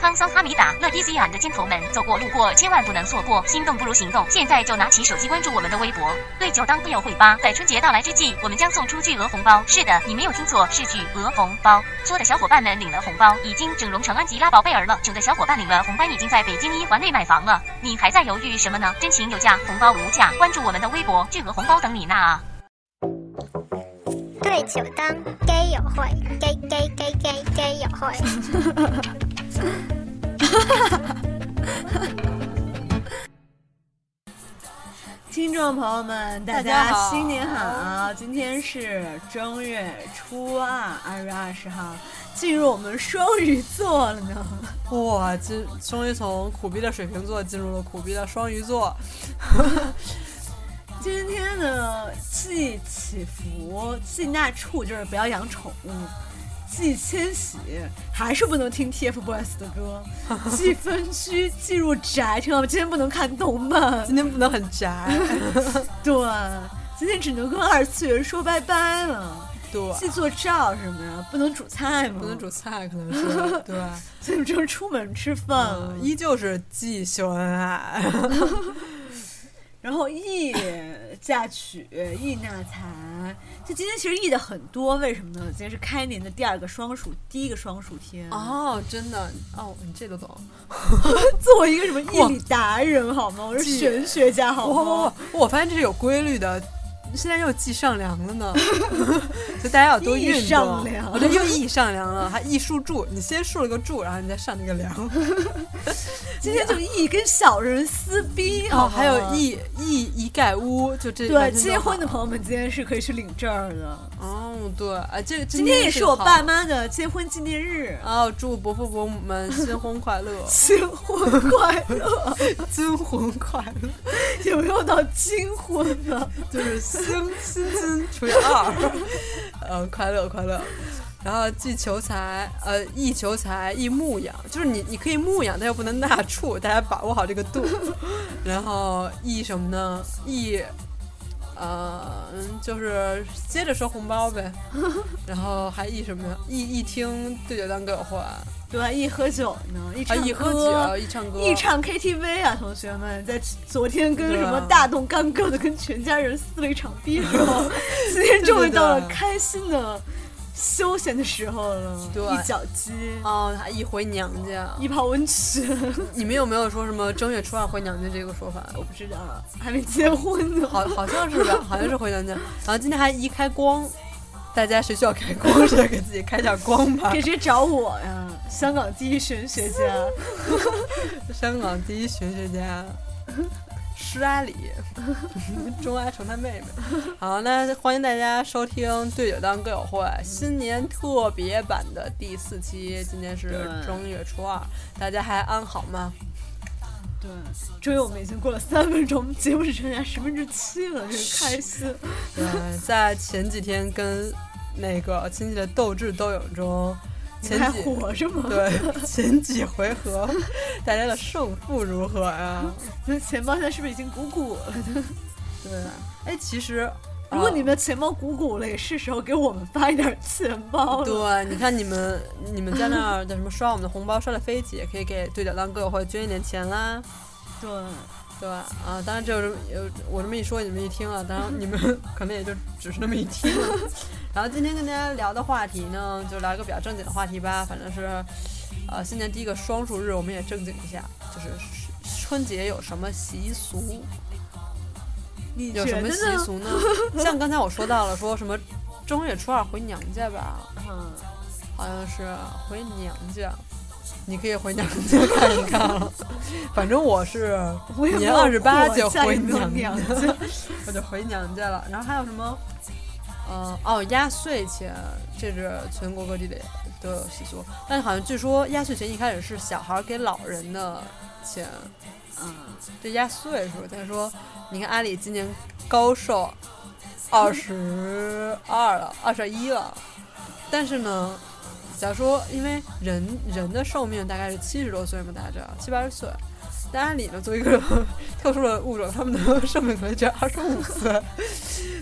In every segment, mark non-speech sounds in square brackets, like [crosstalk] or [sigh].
康桑哈米达、乐迪西亚的金头们，走过路过千万不能错过，心动不如行动，现在就拿起手机关注我们的微博，对酒当歌友会吧。在春节到来之际，我们将送出巨额红包。是的，你没有听错，是巨额红包。作的小伙伴们领了红包，已经整容成安吉拉宝贝儿了；整的小伙伴领了红包，已经在北京一环内买房了。你还在犹豫什么呢？真情有价，红包无价，关注我们的微博，巨额红包等你拿啊！对酒当歌友会，基基基基基友会。众朋友们，大大家新年好！今天是正月初二，二月二十号，进入我们双鱼座了呢。哇，今终于从苦逼的水瓶座进入了苦逼的双鱼座。[laughs] [laughs] 今天呢，既祈福，既纳畜，就是不要养宠物；既千玺，还是不能听 TFBOYS 的歌；既 [laughs] 分居，既入宅，听到吗？今天不能看动漫，今天不能很宅，[laughs] 对，今天只能跟二次元说拜拜了。对，既做照什么呀？不能煮菜吗？不能煮菜，可能是对，[laughs] 所以只能出门吃饭了。依旧是既秀恩爱。然后义嫁娶，易纳财。就今天其实易的很多，为什么呢？今天是开年的第二个双数，第一个双数天。哦，真的哦，你这都懂。[laughs] 作为一个什么易理达人好吗？我是玄学家好吗？我我发现这是有规律的。现在又记上梁了呢，[laughs] 所以大家要多运动。我这又易上梁了，还易竖柱。你先竖了个柱，然后你再上那个梁。[laughs] 今天就义跟小人撕逼哦，还有一一一盖屋，就这对结婚的朋友们今天是可以去领证儿的。哦，对，啊，这个今天也是我爸妈的结婚纪念日，哦，祝伯父伯母们新婚快乐，[laughs] 新婚快乐！[laughs] 金婚快乐，有没有到金婚呢？就是新新金除以二，呃，快乐快乐。然后既求财，呃，易求财，易牧养，就是你你可以牧养，但又不能纳畜，大家把握好这个度。然后易什么呢？易，呃，嗯就是接着收红包呗。[laughs] 然后还一什么呀？易易听对酒当歌友会，对吧？一喝酒呢，一喝歌酒，一唱歌，一唱 KTV 啊，同学们，在昨天跟什么大动干戈的跟全家人撕了一场逼之后，[laughs] 今天终于到了开心的休闲的时候了。对一脚鸡，哦，还一回娘家。一泡温泉，[laughs] 你们有没有说什么正月初二回娘家这个说法？我不知道，还没结婚呢。好，好像是吧，[laughs] 好像是回娘家。然后今天还一开光，大家谁需要开光，谁给自己开点光吧给谁找我呀，香港第一玄学家。[laughs] 香港第一玄学家施阿里，[laughs] 钟阿成他妹妹。好，那欢迎大家收听《对酒当歌友会》新年特别版的第四期，今天是正月初二，大家还安好吗？对，终于我们已经过了三分钟，节目只剩下十分之七了，真是开心。[laughs] 对，在前几天跟那个亲戚的斗智斗勇中，你还活着吗？对 [laughs] 前几回合 [laughs] 大家的胜负如何呀？[laughs] 那钱包现在是不是已经鼓鼓了？对，哎，其实啊如果你们的钱包鼓鼓了，也是时候给我们发一点钱包了。对，你看你们你们在那儿的什么刷我们的红包刷的飞起，也可以给对角当歌友会捐一点钱啦。对，对吧？啊，当然这有有我这么一说，你们一听啊，当然你们可能也就只是那么一听。然后今天跟大家聊的话题呢，就聊一个比较正经的话题吧，反正是，呃，新年第一个双数日，我们也正经一下，就是春节有什么习俗？你有什么？习俗呢？[laughs] 像刚才我说到了，说什么正月初二回娘家吧，嗯，好像是回娘家。你可以回娘家看一看了，[laughs] 反正我是年二十八就回娘家，[laughs] 我就回娘家了。然后还有什么？嗯、哦，压岁钱，这是全国各地的都有习俗。但是好像据说压岁钱一开始是小孩儿给老人的钱，嗯，这压岁数。他说，你看阿里今年高寿 [laughs] 二十二了，二十一了，但是呢，假如说因为人人的寿命大概是七十多岁嘛，大家知道七八十岁。但阿里呢，作为一个特殊的物种，他们的寿命可能只有二十五岁，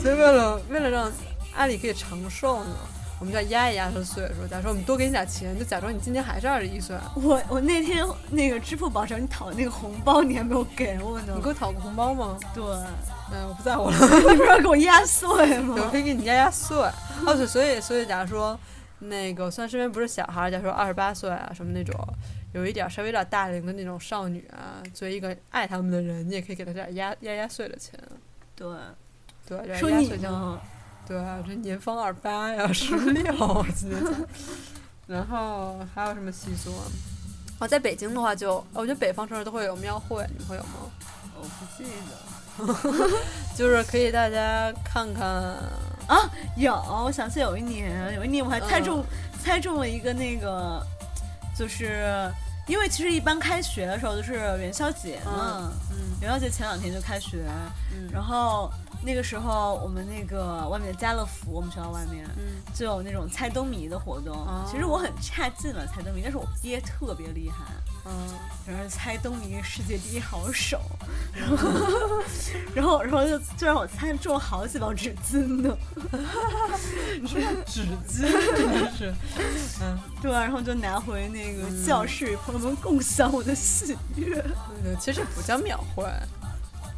所以为了为了让阿里可以长寿呢，我们就要压一压他的岁数。假如说我们多给你点钱，就假装你今年还是二十一岁。我我那天那个支付宝找你讨那个红包，你还没有给我呢你。给我讨个红包吗？对，嗯，我不在乎了。你不是要给我压岁吗，？我可以给你压压岁。哦，对，所以所以，假如说那个，虽然身边不是小孩，假如说二十八岁啊什么那种，有一点儿稍微有点大龄的那种少女啊，作为一个爱他们的人，你也可以给他点儿压压压岁的钱。对，对，说压岁钱。呢？对啊，这年方二八呀，十六，我记得。然后还有什么习俗啊？哦，在北京的话就，我觉得北方城市都会有庙会，你们会有吗？我不记得。[laughs] 就是可以大家看看，啊，有，我想起有一年，有一年我还猜中、猜中了一个那个，就是因为其实一般开学的时候就是元宵节嘛，嗯元宵节前两天就开学，嗯。然后那个时候我们那个外面的家乐福，我们学校外面嗯就有那种猜灯谜的活动。哦其实我很差劲了猜灯谜，但是我爹特别厉害。嗯，然后猜灯谜世界第一好手，然后 [laughs] 然后然后就就让我猜中了好几包纸巾呢。[laughs] 纸巾 [laughs] 真的是，嗯。对啊，然后就拿回那个教室，与朋友们共享我的喜悦。对，其实不叫庙会，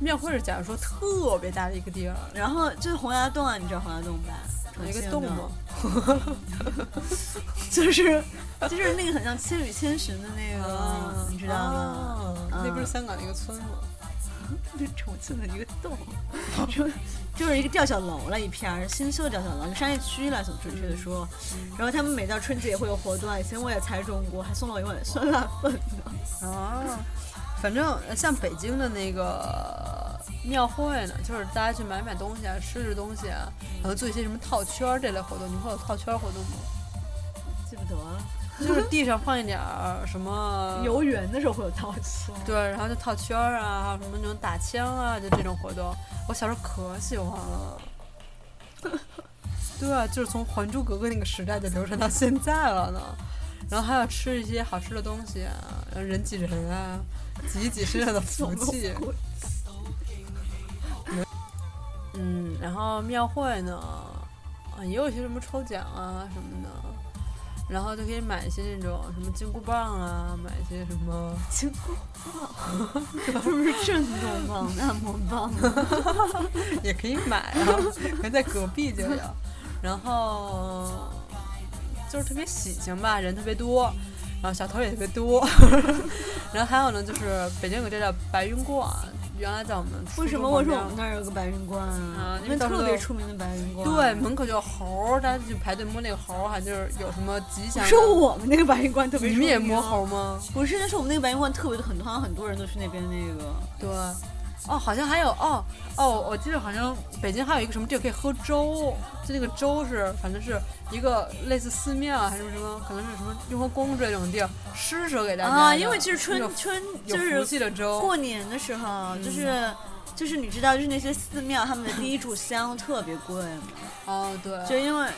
庙会是假如说特别大的一个地儿，然后就是洪崖洞啊，你知道洪崖洞吧？有一个洞吗？？[laughs] 就是 [laughs] 就是那个很像《千与千寻》的那个，啊你知道吗？啊那不是嗯香港的一个村吗？[laughs] 是重庆的一个洞，就就是一个吊脚楼了，一片儿新修的吊脚楼，商业区了，总准确的说。然后他们每到春节也会有活动啊，以前我也猜中过，还送了我一碗酸辣粉呢。啊，反正呃像北京的那个庙会呢，就是大家去买买东西啊，吃吃东西啊，然后做一些什么套圈儿这类活动。你们会有套圈儿活动吗？记不得了，就是 [laughs] 地上放一点儿什么游园的时候会有套圈。对，然后就套圈儿啊，还有什么那种打枪啊，就这种活动，我小时候可喜欢了。[laughs] 对啊，就是从《还珠格格》那个时代就流传到现在了呢。然后还要吃一些好吃的东西啊，然后人挤人啊，挤一挤身上的福 [laughs] 气。嗯，然后庙会呢，啊，也有一些什么抽奖啊什么的，然后就可以买一些那种什么金箍棒啊，买一些什么。[laughs] 金箍棒，[laughs] 是不是震动棒、按摩棒？也可以买啊，可能在隔壁就有。然后就是特别喜庆吧，人特别多，然后小偷也特别多。[laughs] 然后还有呢，就是北京有个这叫白云观，原来在我们初为什么我说我们那儿有个白云观啊啊？因为特别出名的白云观。对，门口就有猴，大家就排队摸那个猴儿，好像就是有什么吉祥的。说我们那个白云观特别出名。你们也摸猴？吗？不是，但是我们那个白云观特别的很多，好像很多人都去那边那个。对。哦，好像还有哦哦，我记得好像北京还有一个什么地儿可以喝粥，就那个粥是反正是一个类似寺庙啊还是什么，可能是什么雍和宫这种地儿施舍给大家啊，因为其实春春就是气的粥，过年的时候，就是就是你知道，就是那些寺庙他们的第一炷香特别贵嘛，哦对，就因为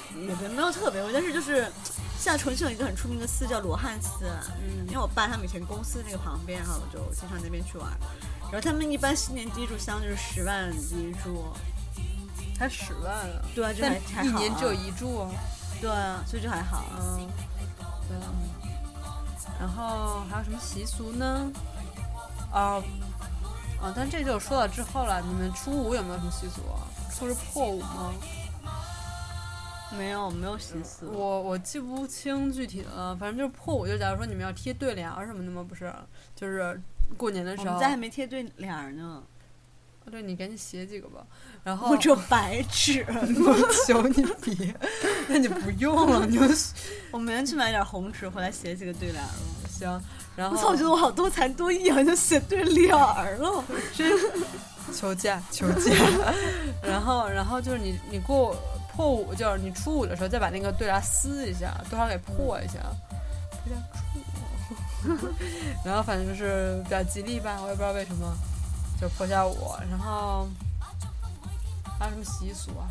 也没有特别贵，但是就是像重庆有一个很出名的寺叫罗汉寺，嗯。因为我爸他们以前公司那个旁边，然后我就经常那边去玩。然后他们一般新年第一炷香就是十万第一炷，才十万啊，对啊，这还还好、啊。一年只有一柱啊，对啊，所以就还好啊。嗯，对啊。然后还有什么习俗呢？啊啊，但这就说到之后了。你们初五有没有什么习俗啊？初是破五吗？没有没有习俗，我我记不清具体的了，反正就是破五，就假如说你们要贴对联儿什么的吗？不是，就是过年的时候。我们家还没贴对联儿呢，对你赶紧写几个吧。然后我只有白纸。[laughs] 我求你别，那你不用了，你就 [laughs] 我明天去买点红纸回来写几个对联儿了。行。然后我操，我觉得我好多才多艺啊，就写对联儿了。求嫁求嫁，[laughs] 然后然后就是你你过破五，就是你初五的时候再把那个对联撕一下，多少给破一下。[laughs] 然后反正就是比较吉利吧，我也不知道为什么，就破下午。然后还有什么习俗啊？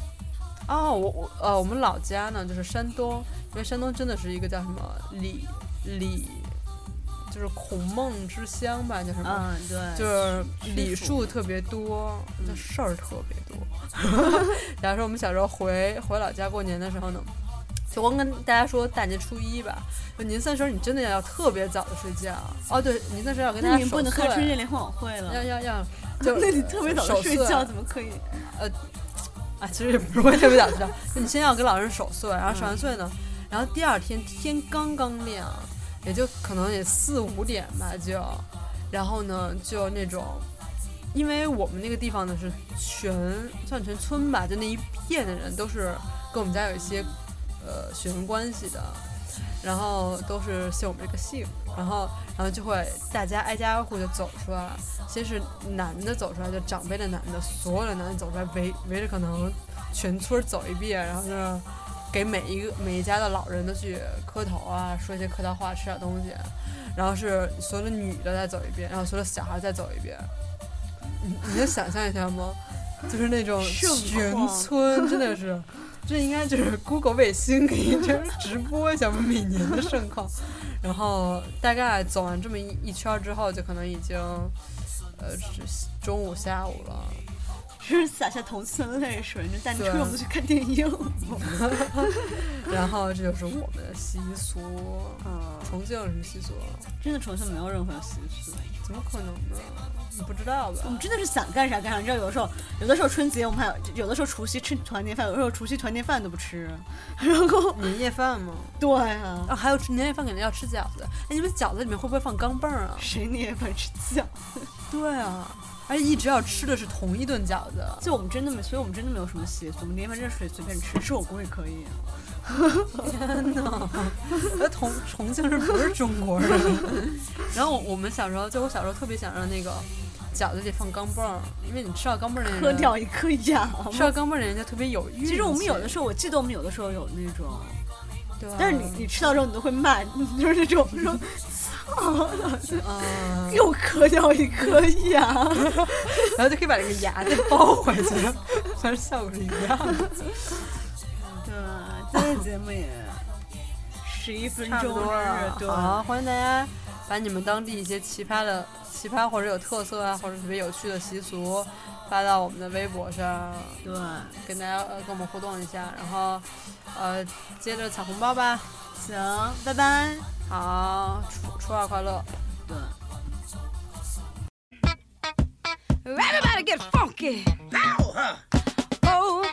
哦，我我呃，我们老家呢就是山东，因为山东真的是一个叫什么礼礼，就是孔孟之乡吧，叫什么？嗯，对，就是礼师数特别多，就事儿特别多。[laughs] 假如说我们小时候回回老家过年的时候呢，就光跟大家说大年初一吧，就年三十儿你真的要特别早的睡觉。哦，对，年三十要跟大家守那你不能开春节岁，联欢晚会了。要要要，[laughs] 就那你特别早的睡觉怎么可以？呃啊，其实也不是会特别早睡觉，[laughs] 就你先要跟老人守岁，然后守完岁呢，然后第二天天刚刚亮，也就可能也四五点吧就，然后呢就那种，因为我们那个地方呢是全算全村吧，就那一片的人都是跟我们家有一些呃血缘关系的，然后都是姓我们这个姓，然后然后就会大家挨家挨户就走出来，先是男的走出来，就长辈的男的，所有的男的走出来围围着可能全村走一遍，然后就是给每一个每一家的老人都去磕头啊，说一些客套话，吃点东西，然后是所有的女的再走一遍，然后所有的小孩再走一遍，你 [laughs] 你能想象一下吗？就是那种全 [laughs] 村真的是。这应该就是 Google 卫星给你直播一下每年的盛况，然后大概走完这么一一圈之后，就可能已经，呃，是中午下午了。是洒下同村泪水。那大年初对一我们去看电影。[laughs] 然后这就是我们的习俗。嗯，重庆有什么习俗？真的重庆没有任何习俗。怎么可能呢？你不知道吧我？们真的是想干啥干啥。你知道，有的时候，有的时候春节我们还有，有的时候除夕吃团年饭，有的时候除夕团年饭都不吃。[laughs] 然后，年夜饭吗？对啊，啊，还有吃年夜饭肯定要吃饺子。哎，你们饺子里面会不会放钢镚儿啊？谁年夜饭吃饺子？对啊，而且一直要吃的是同一顿饺子。就我们真的没，所以我们真的没有什么习俗。我们年夜饭真是随随便吃，吃火锅也可以、天哪，[laughs] 那重重庆人不是中国人？[laughs] 然后我我们小时候，就我小时候特别想让那个饺子里放钢镚儿，因为你吃到钢镚儿的人，磕掉一颗牙。吃到钢镚儿的人就特别有运气。其实我们有的时候，我记得我们有的时候有那种，但是你你吃到之后你都会骂，[laughs] 就是那种说，操，嗯，又磕掉一颗牙。[laughs] 然后就可以把这个牙再包回去，反正效果是一样的。对，今天节目也十一分钟了，，对，[laughs] 好，欢迎大家把你们当地一些奇葩的、奇葩或者有特色啊，或者特别有趣的习俗发到我们的微博上，对，跟大家呃跟我们互动一下，然后呃接着抢红包吧。行，拜拜。好，初初二快乐。对。Everybody get funky. Oh,